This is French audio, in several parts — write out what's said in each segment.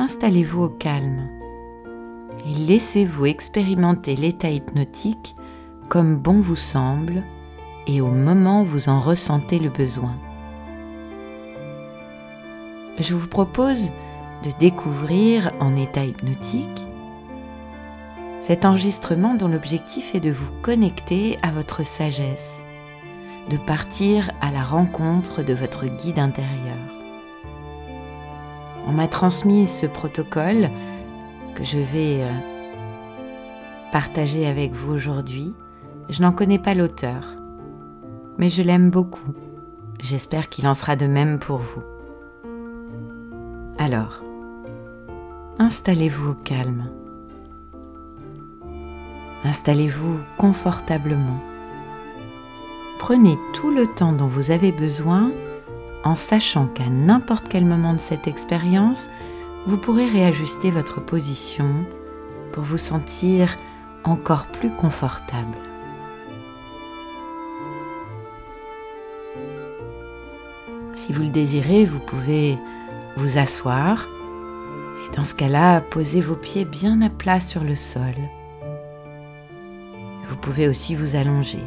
Installez-vous au calme et laissez-vous expérimenter l'état hypnotique comme bon vous semble et au moment où vous en ressentez le besoin. Je vous propose de découvrir en état hypnotique cet enregistrement dont l'objectif est de vous connecter à votre sagesse de partir à la rencontre de votre guide intérieur. On m'a transmis ce protocole que je vais euh, partager avec vous aujourd'hui. Je n'en connais pas l'auteur, mais je l'aime beaucoup. J'espère qu'il en sera de même pour vous. Alors, installez-vous au calme. Installez-vous confortablement prenez tout le temps dont vous avez besoin en sachant qu'à n'importe quel moment de cette expérience, vous pourrez réajuster votre position pour vous sentir encore plus confortable. Si vous le désirez, vous pouvez vous asseoir et dans ce cas-là, poser vos pieds bien à plat sur le sol. Vous pouvez aussi vous allonger.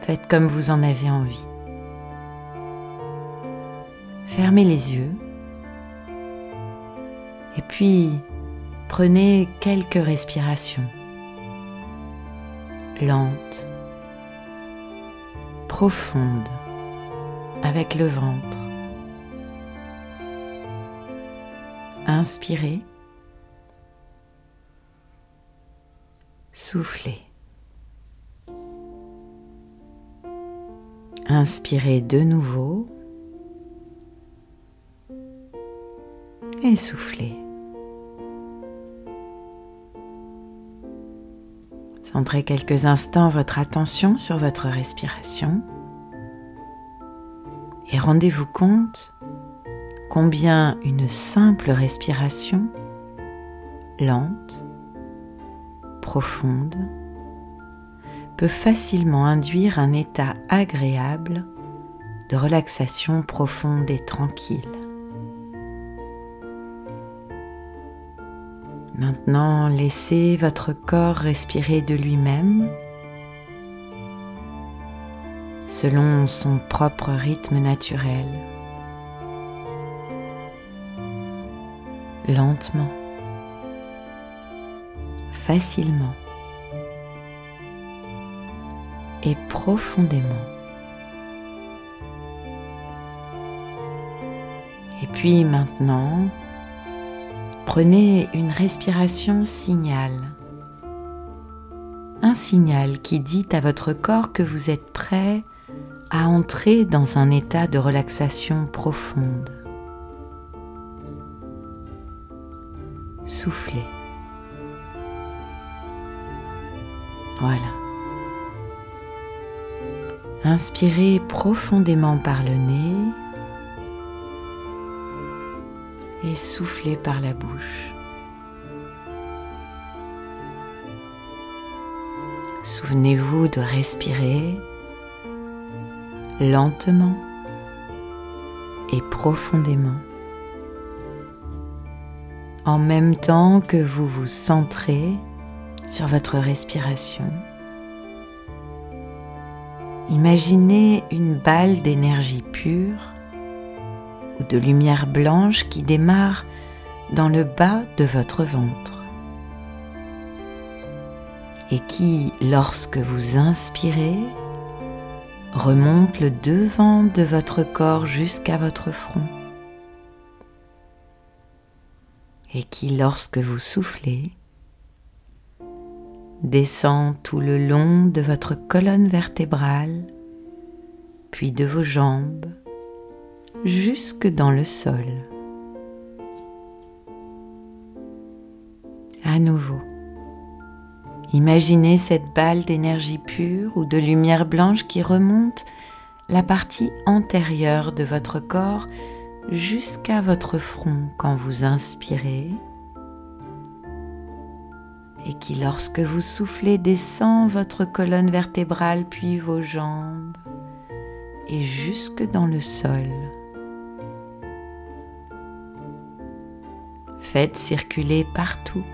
Faites comme vous en avez envie. Fermez les yeux. Et puis, prenez quelques respirations. Lentes, profondes, avec le ventre. Inspirez. Soufflez. Inspirez de nouveau et soufflez. Centrez quelques instants votre attention sur votre respiration et rendez-vous compte combien une simple respiration lente, profonde, peut facilement induire un état agréable de relaxation profonde et tranquille. Maintenant, laissez votre corps respirer de lui-même selon son propre rythme naturel, lentement, facilement. et profondément. Et puis maintenant, prenez une respiration signal. Un signal qui dit à votre corps que vous êtes prêt à entrer dans un état de relaxation profonde. Soufflez. Voilà. Inspirez profondément par le nez et soufflez par la bouche. Souvenez-vous de respirer lentement et profondément en même temps que vous vous centrez sur votre respiration. Imaginez une balle d'énergie pure de lumière blanche qui démarre dans le bas de votre ventre et qui, lorsque vous inspirez, remonte le devant de votre corps jusqu'à votre front et qui, lorsque vous soufflez, descend tout le long de votre colonne vertébrale, puis de vos jambes, jusque dans le sol. À nouveau, imaginez cette balle d'énergie pure ou de lumière blanche qui remonte la partie antérieure de votre corps jusqu'à votre front quand vous inspirez et qui lorsque vous soufflez descend votre colonne vertébrale puis vos jambes et jusque dans le sol. Faites circuler partout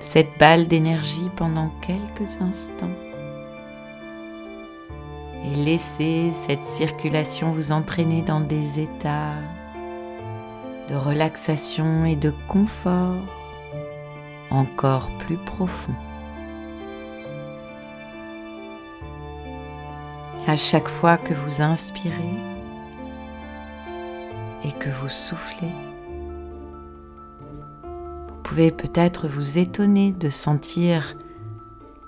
cette balle d'énergie pendant quelques instants et laissez cette circulation vous entraîner dans des états de relaxation et de confort encore plus profonds. À chaque fois que vous inspirez et que vous soufflez, pouvez peut-être vous étonner de sentir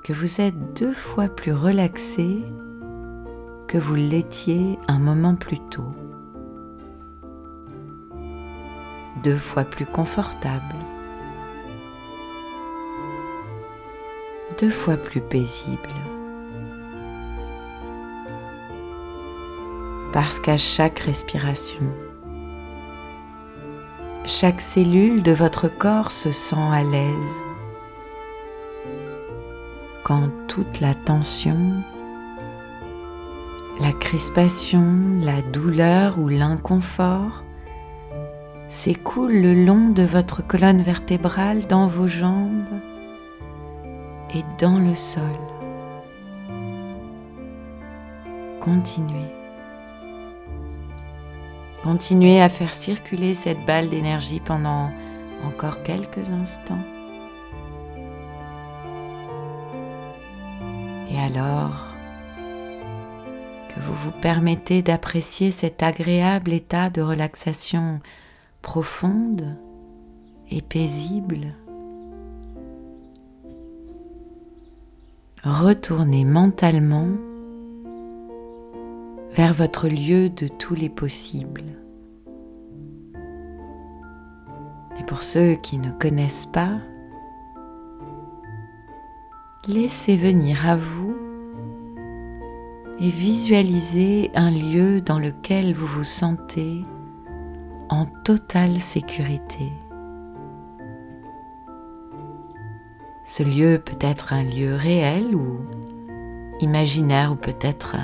que vous êtes deux fois plus relaxé que vous l'étiez un moment plus tôt. Deux fois plus confortable. Deux fois plus paisible. Parce qu'à chaque respiration, chaque cellule de votre corps se sent à l'aise quand toute la tension la crispation, la douleur ou l'inconfort s'écoule le long de votre colonne vertébrale dans vos jambes et dans le sol. Continuez. Continuez à faire circuler cette balle d'énergie pendant encore quelques instants. Et alors, que vous vous permettez d'apprécier cet agréable état de relaxation profonde et paisible. Retournez mentalement vers votre lieu de tous les possibles. Et pour ceux qui ne connaissent pas, laissez venir à vous et visualisez un lieu dans lequel vous vous sentez en totale sécurité. Ce lieu peut être un lieu réel ou imaginaire ou peut-être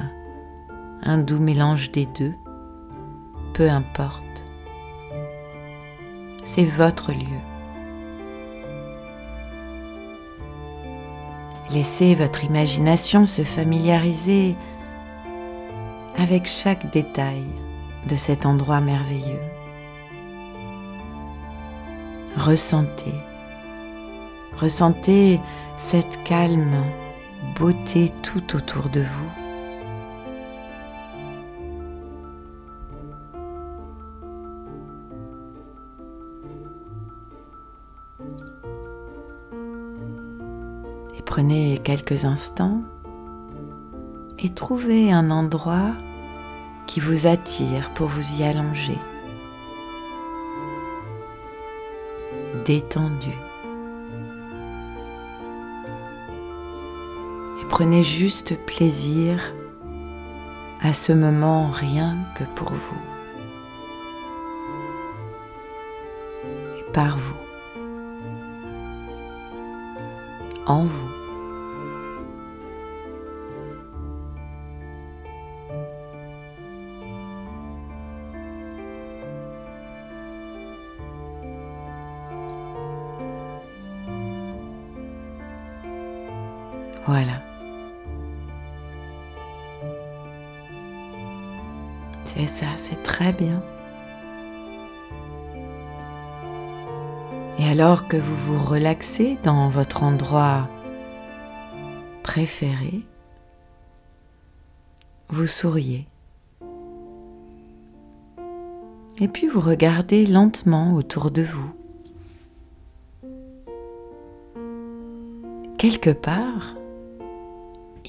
un, doux mélange des deux, peu importe. C'est votre lieu. Laissez votre imagination se familiariser avec chaque détail de cet endroit merveilleux. Ressentez, ressentez cette calme beauté tout autour de vous. Prenez quelques instants et trouvez un endroit qui vous attire pour vous y allonger. Détendu. Et prenez juste plaisir à ce moment rien que pour vous. Et par vous. En vous. Voilà. C'est ça, c'est très bien. Et alors que vous vous relaxez dans votre endroit préféré, vous souriez. Et puis vous regardez lentement autour de vous. Quelque part,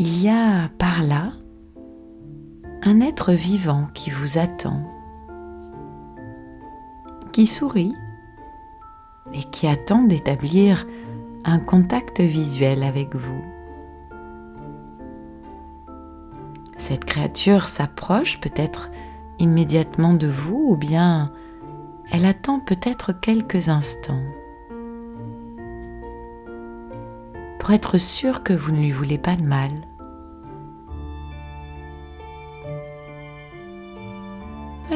il y a par là un être vivant qui vous attend, qui sourit et qui attend d'établir un contact visuel avec vous. Cette créature s'approche peut-être immédiatement de vous ou bien elle attend peut-être quelques instants pour être sûr que vous ne lui voulez pas de mal.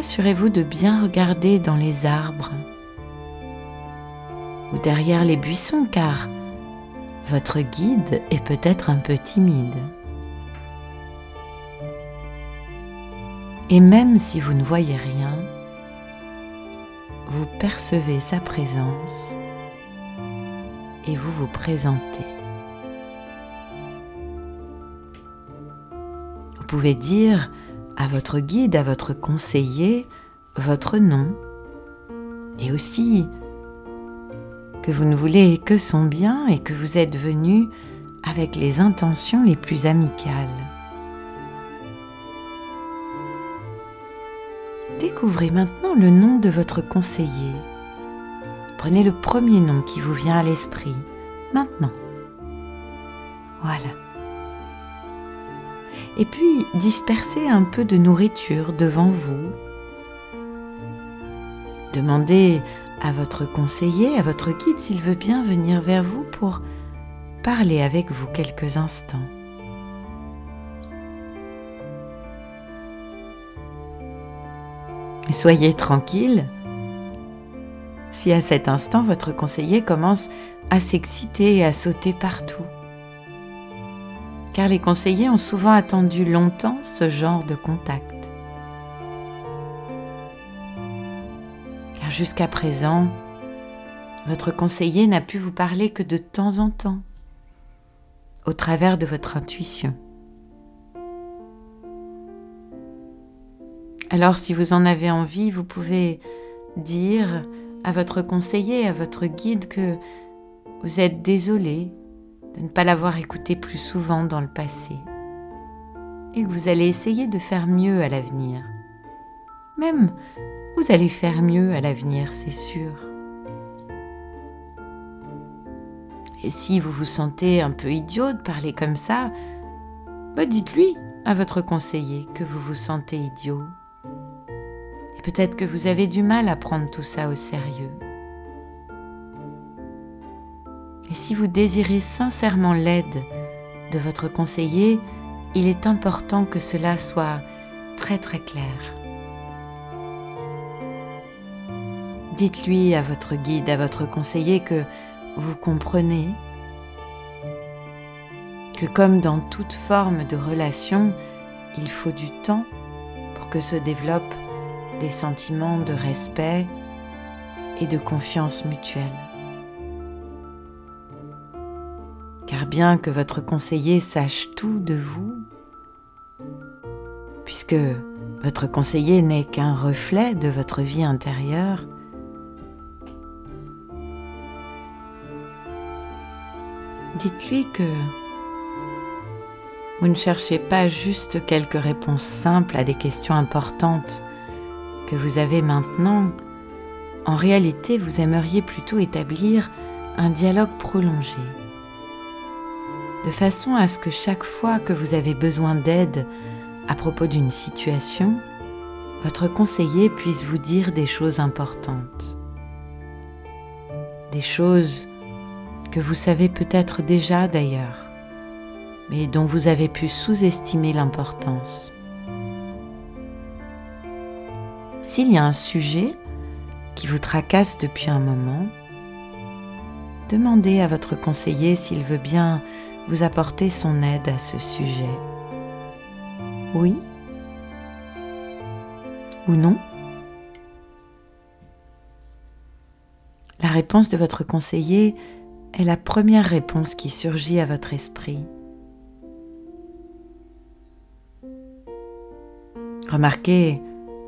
Assurez-vous de bien regarder dans les arbres ou derrière les buissons car votre guide est peut-être un peu timide. Et même si vous ne voyez rien, vous percevez sa présence et vous vous présentez. Vous pouvez dire à votre guide, à votre conseiller, votre nom et aussi que vous ne voulez que son bien et que vous êtes venu avec les intentions les plus amicales. Découvrez maintenant le nom de votre conseiller. Prenez le premier nom qui vous vient à l'esprit, maintenant. Voilà. Et puis dispersez un peu de nourriture devant vous. Demandez à votre conseiller, à votre guide s'il veut bien venir vers vous pour parler avec vous quelques instants. Soyez tranquille. Si à cet instant votre conseiller commence à s'exciter et à sauter partout. Car les conseillers ont souvent attendu longtemps ce genre de contact. Car jusqu'à présent, votre conseiller n'a pu vous parler que de temps en temps, au travers de votre intuition. Alors si vous en avez envie, vous pouvez dire à votre conseiller, à votre guide que vous êtes désolé de ne pas l'avoir écouté plus souvent dans le passé et que vous allez essayer de faire mieux à l'avenir. Même, vous allez faire mieux à l'avenir, c'est sûr. Et si vous vous sentez un peu idiot de parler comme ça, bah, dites-lui à votre conseiller que vous vous sentez idiot Peut-être que vous avez du mal à prendre tout ça au sérieux. Et si vous désirez sincèrement l'aide de votre conseiller, il est important que cela soit très très clair. Dites-lui à votre guide, à votre conseiller que vous comprenez que comme dans toute forme de relation, il faut du temps pour que se développe des sentiments de respect et de confiance mutuelle. Car bien que votre conseiller sache tout de vous, puisque votre conseiller n'est qu'un reflet de votre vie intérieure, dites-lui que vous ne cherchez pas juste quelques réponses simples à des questions importantes, que vous avez maintenant, en réalité vous aimeriez plutôt établir un dialogue prolongé, de façon à ce que chaque fois que vous avez besoin d'aide à propos d'une situation, votre conseiller puisse vous dire des choses importantes, des choses que vous savez peut-être déjà d'ailleurs, mais dont vous avez pu sous-estimer l'importance. S'il y a un sujet qui vous tracasse depuis un moment, demandez à votre conseiller s'il veut bien vous apporter son aide à ce sujet. Oui ou non La réponse de votre conseiller est la première réponse qui surgit à votre esprit. Remarquez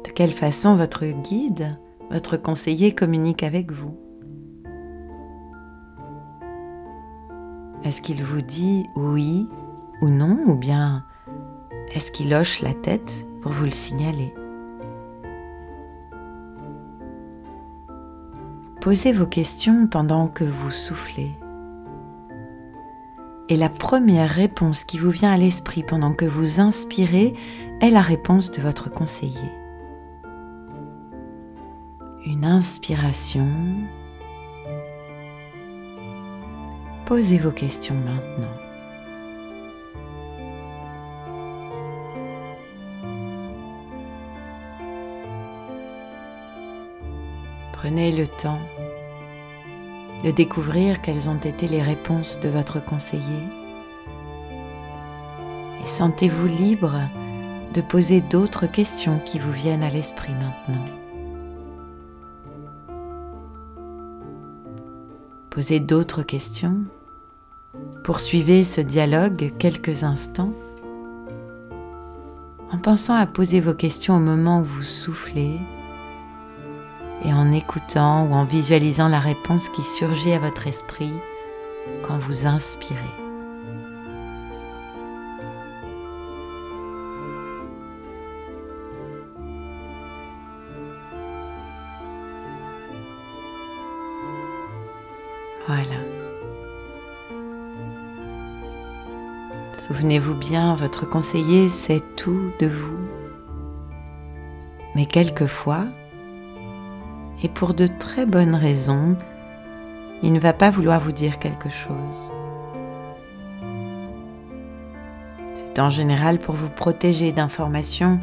de quelle façon votre guide, votre conseiller communique avec vous. Est-ce qu'il vous dit oui ou non ou bien est-ce qu'il hoche la tête pour vous le signaler? Posez vos questions pendant que vous soufflez. Et la première réponse qui vous vient à l'esprit pendant que vous inspirez est la réponse de votre conseiller. Une inspiration. Posez vos questions maintenant. Prenez le temps de découvrir quelles ont été les réponses de votre conseiller et sentez-vous libre de poser d'autres questions qui vous viennent à l'esprit maintenant. Posez d'autres questions. Poursuivez ce dialogue quelques instants en pensant à poser vos questions au moment où vous soufflez et en écoutant ou en visualisant la réponse qui surgit à votre esprit quand vous inspirez. Souvenez-vous bien, votre conseiller sait tout de vous. Mais quelquefois, et pour de très bonnes raisons, il ne va pas vouloir vous dire quelque chose. C'est en général pour vous protéger d'informations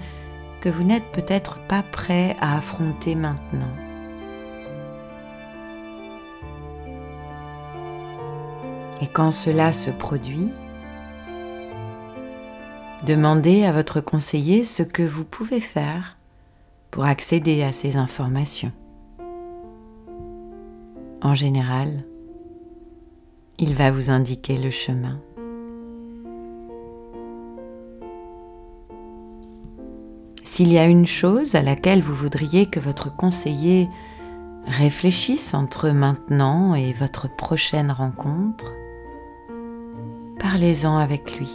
que vous n'êtes peut-être pas prêt à affronter maintenant. Et quand cela se produit, demandez à votre conseiller ce que vous pouvez faire pour accéder à ces informations. En général, il va vous indiquer le chemin. S'il y a une chose à laquelle vous voudriez que votre conseiller réfléchisse entre maintenant et votre prochaine rencontre, parlez-en avec lui.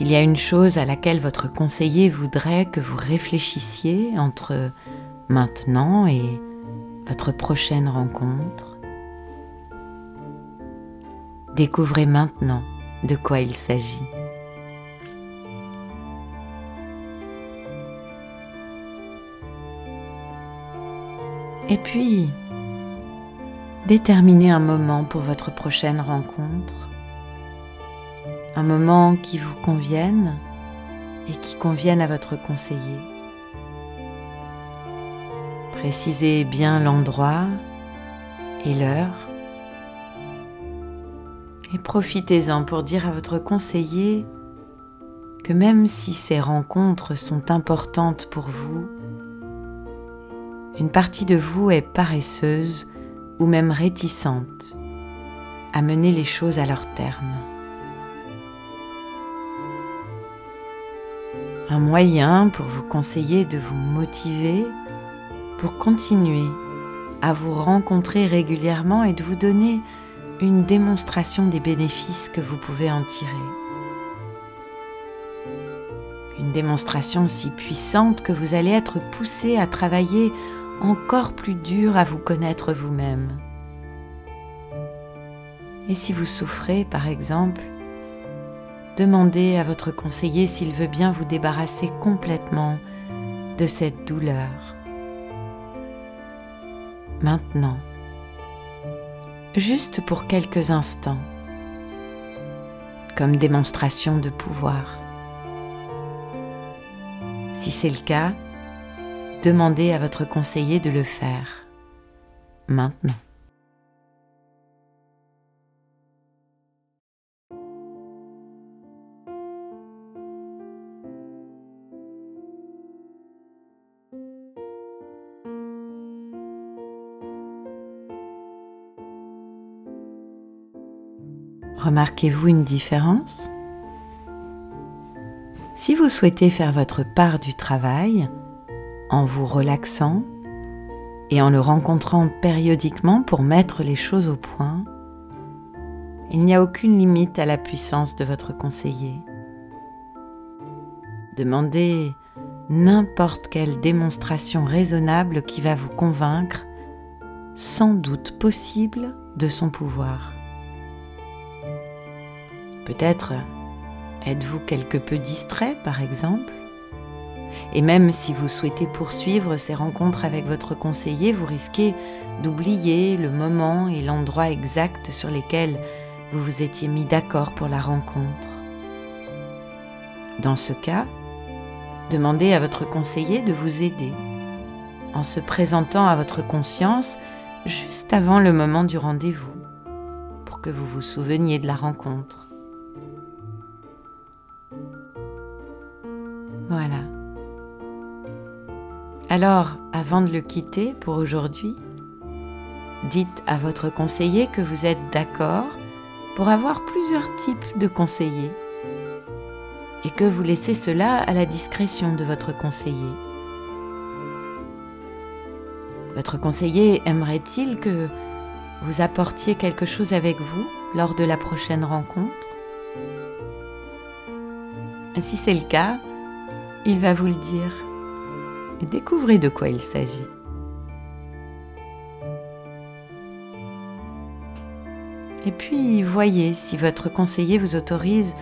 S'il y a une chose à laquelle votre conseiller voudrait que vous réfléchissiez entre maintenant et votre prochaine rencontre, découvrez maintenant de quoi il s'agit. Et puis, déterminez un moment pour votre prochaine rencontre un moment qui vous convienne et qui convienne à votre conseiller. Précisez bien l'endroit et l'heure et profitez-en pour dire à votre conseiller que même si ces rencontres sont importantes pour vous, une partie de vous est paresseuse ou même réticente à mener les choses à leur terme. Un moyen pour vous conseiller de vous motiver pour continuer à vous rencontrer régulièrement et de vous donner une démonstration des bénéfices que vous pouvez en tirer. Une démonstration si puissante que vous allez être poussé à travailler encore plus dur à vous connaître vous-même. Et si vous souffrez, par exemple, Demandez à votre conseiller s'il veut bien vous débarrasser complètement de cette douleur. Maintenant, juste pour quelques instants, comme démonstration de pouvoir. Si c'est le cas, demandez à votre conseiller de le faire maintenant. Remarquez-vous une différence? Si vous souhaitez faire votre part du travail en vous relaxant et en le rencontrant périodiquement pour mettre les choses au point, il n'y a aucune limite à la puissance de votre conseiller. Demandez n'importe quelle démonstration raisonnable qui va vous convaincre, sans doute possible, de son pouvoir. Peut-être êtes-vous quelque peu distrait, par exemple? Et même si vous souhaitez poursuivre ces rencontres avec votre conseiller, vous risquez d'oublier le moment et l'endroit exact sur lesquels vous vous étiez mis d'accord pour la rencontre. Dans ce cas, demandez à votre conseiller de vous aider en se présentant à votre conscience juste avant le moment du rendez-vous pour que vous vous souveniez de la rencontre. Voilà. Alors, avant de le quitter pour aujourd'hui, dites à votre conseiller que vous êtes d'accord pour avoir plusieurs types de conseillers et que vous laissez cela à la discrétion de votre conseiller. Votre conseiller aimerait-il que vous apportiez quelque chose avec vous lors de la prochaine rencontre? Si c'est le cas, il va vous le dire découvrez de quoi il s'agit. Et puis voyez si votre conseiller vous autorise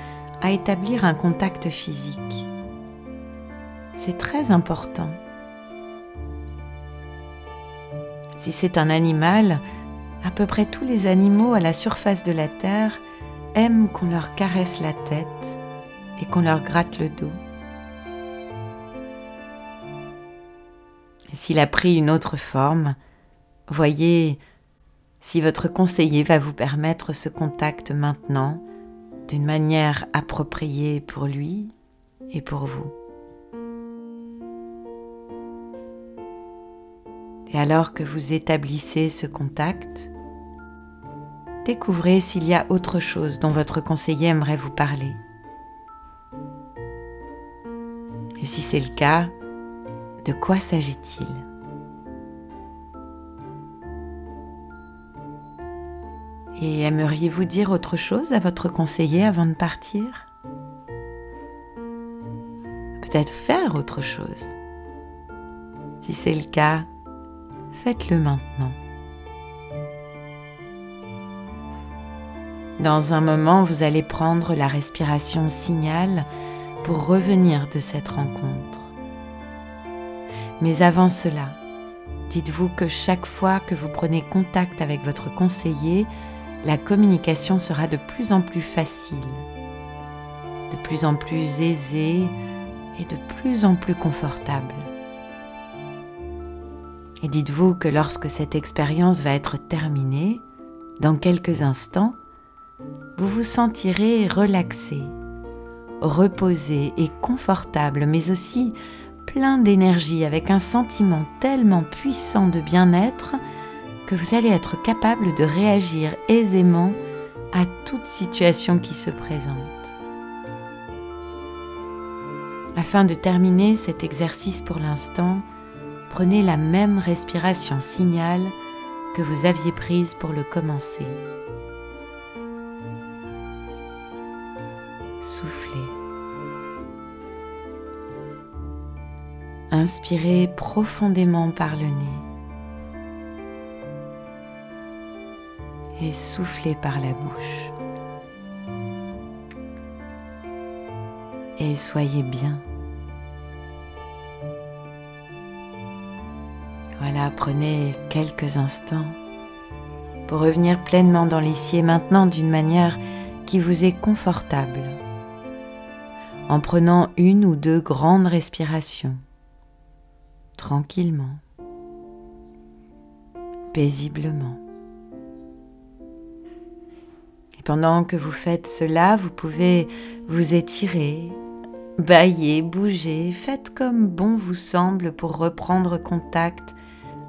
à établir un contact physique. C'est très important. Si c'est un animal, à peu près tous les animaux à la surface de la Terre aiment qu'on leur caresse la tête et qu'on leur gratte le dos. S'il a pris une autre forme, voyez si votre conseiller va vous permettre ce contact maintenant d'une manière appropriée pour lui et pour vous. Et alors que vous établissez ce contact, découvrez s'il y a autre chose dont votre conseiller aimerait vous parler. Et si c'est le cas, de quoi s'agit-il Et aimeriez-vous dire autre chose à votre conseiller avant de partir Peut-être faire autre chose. Si c'est le cas, faites-le maintenant. Dans un moment, vous allez prendre la respiration signal pour revenir de cette rencontre. Mais avant cela, dites-vous que chaque fois que vous prenez contact avec votre conseiller, la communication sera de plus en plus facile, de plus en plus aisée et de plus en plus confortable. Et dites-vous que lorsque cette expérience va être terminée, dans quelques instants, vous vous sentirez relaxé, reposé et confortable, mais aussi plein d'énergie, avec un sentiment tellement puissant de bien-être que vous allez être capable de réagir aisément à toute situation qui se présente. Afin de terminer cet exercice pour l'instant, prenez la même respiration signal que vous aviez prise pour le commencer. Inspirez profondément par le nez. et soufflez par la bouche. Et soyez bien. Voilà, prenez quelques instants pour revenir pleinement dans l'ici et maintenant d'une manière qui vous est confortable, en prenant une ou deux grandes respirations, tranquillement, paisiblement. Pendant que vous faites cela, vous pouvez vous étirer, bailler, bouger, faites comme bon vous semble pour reprendre contact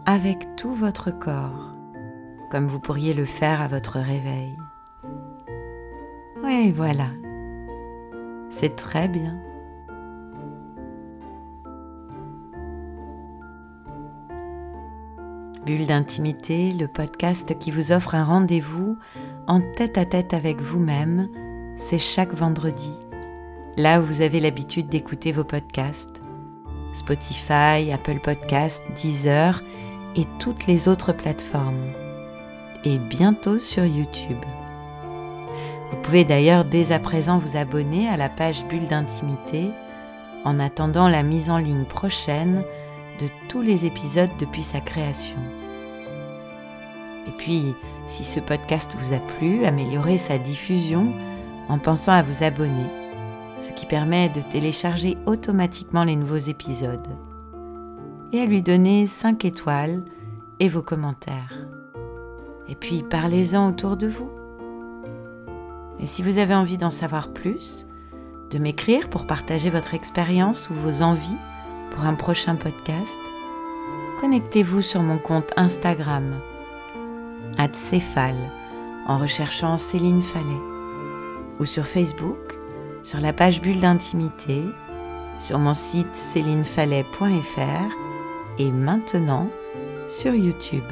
avec tout votre corps, comme vous pourriez le faire à votre réveil. Oui, voilà. C'est très bien. Bulle d'intimité, le podcast qui vous offre un rendez-vous en tête à tête avec vous-même, c'est chaque vendredi, là où vous avez l'habitude d'écouter vos podcasts, Spotify, Apple Podcast, Deezer et toutes les autres plateformes. Et bientôt sur YouTube. Vous pouvez d'ailleurs dès à présent vous abonner à la page Bulle d'intimité en attendant la mise en ligne prochaine de tous les épisodes depuis sa création. Et puis, si ce podcast vous a plu, améliorez sa diffusion en pensant à vous abonner, ce qui permet de télécharger automatiquement les nouveaux épisodes, et à lui donner 5 étoiles et vos commentaires. Et puis parlez-en autour de vous. Et si vous avez envie d'en savoir plus, de m'écrire pour partager votre expérience ou vos envies pour un prochain podcast, connectez-vous sur mon compte Instagram, Céphale, en recherchant Céline Fallet, ou sur Facebook, sur la page Bulle d'intimité, sur mon site célinefallet.fr et maintenant sur YouTube.